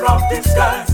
from the sky.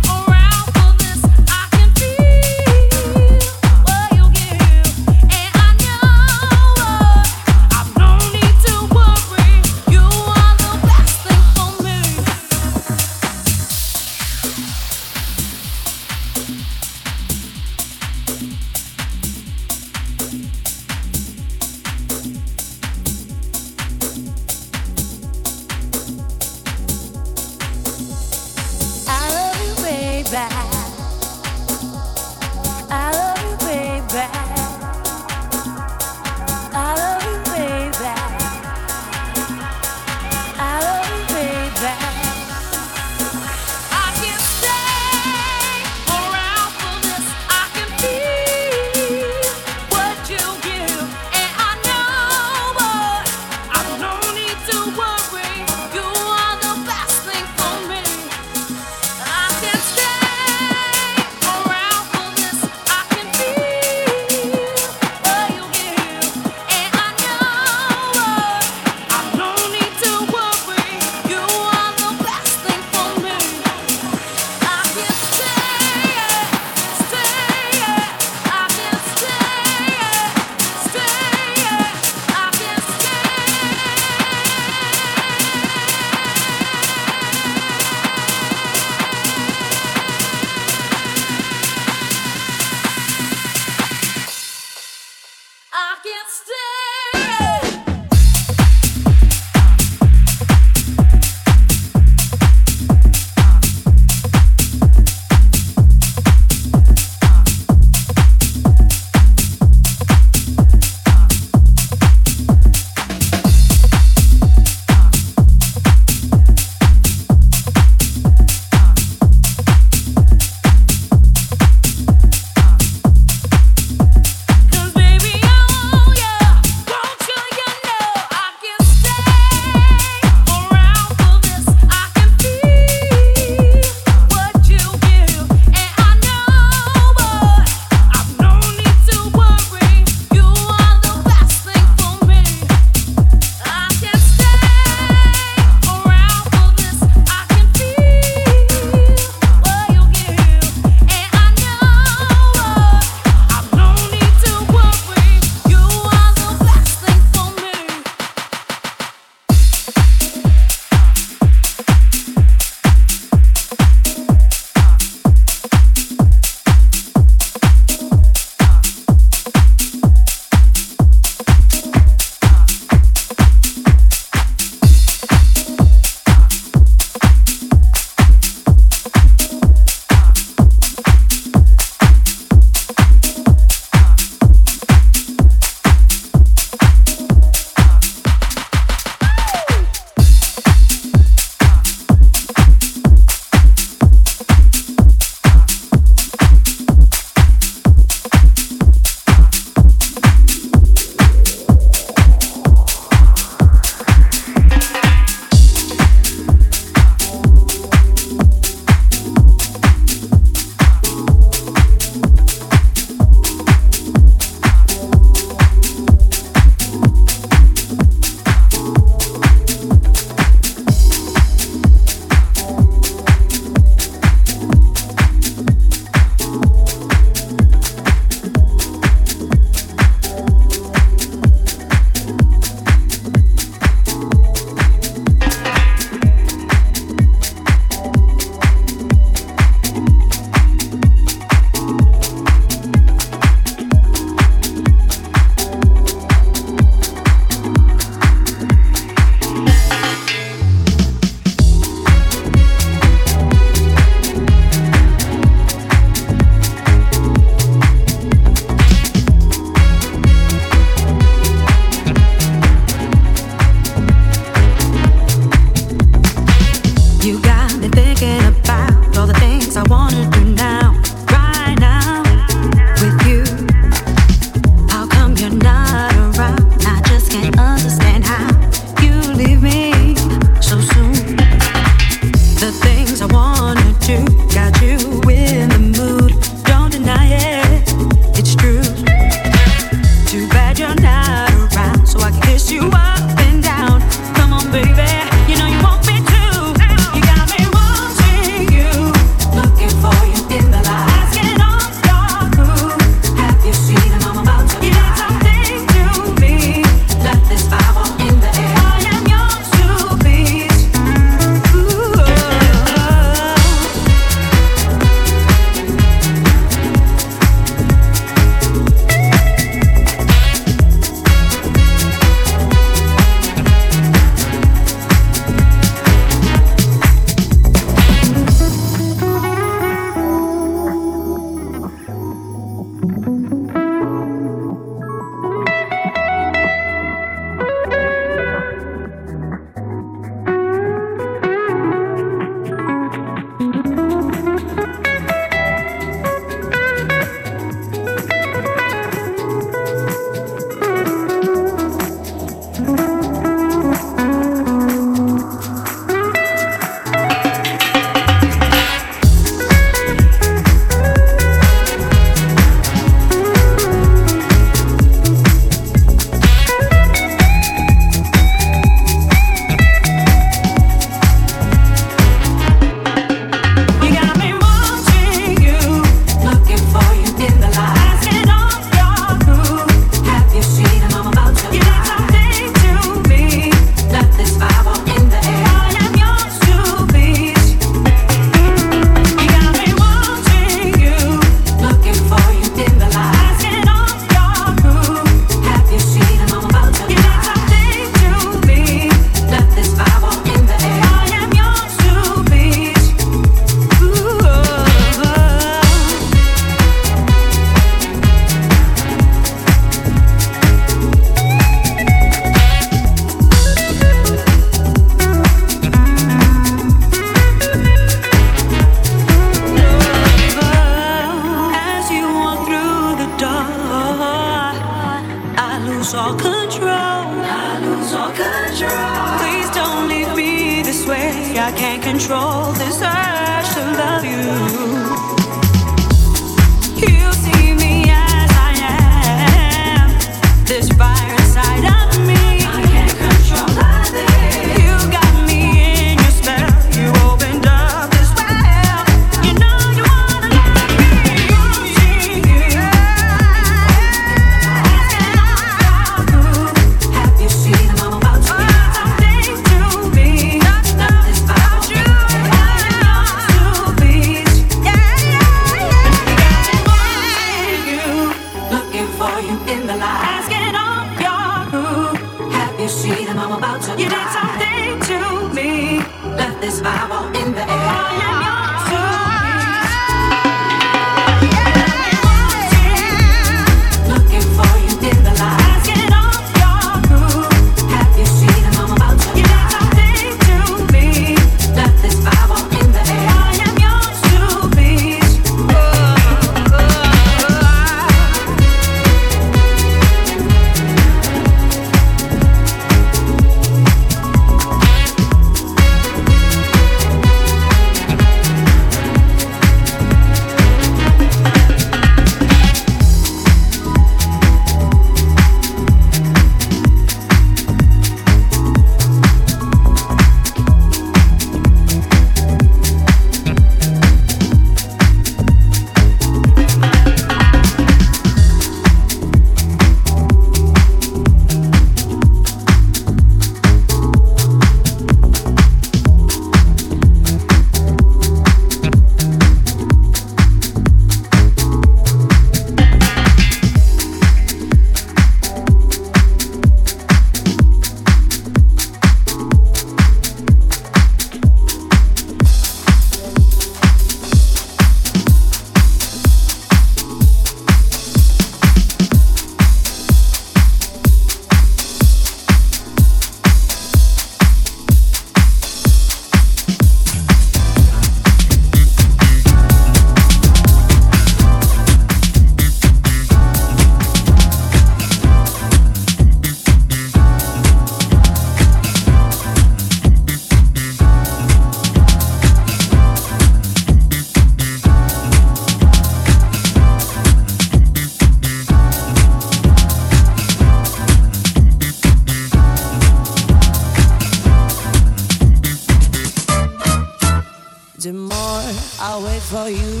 For you.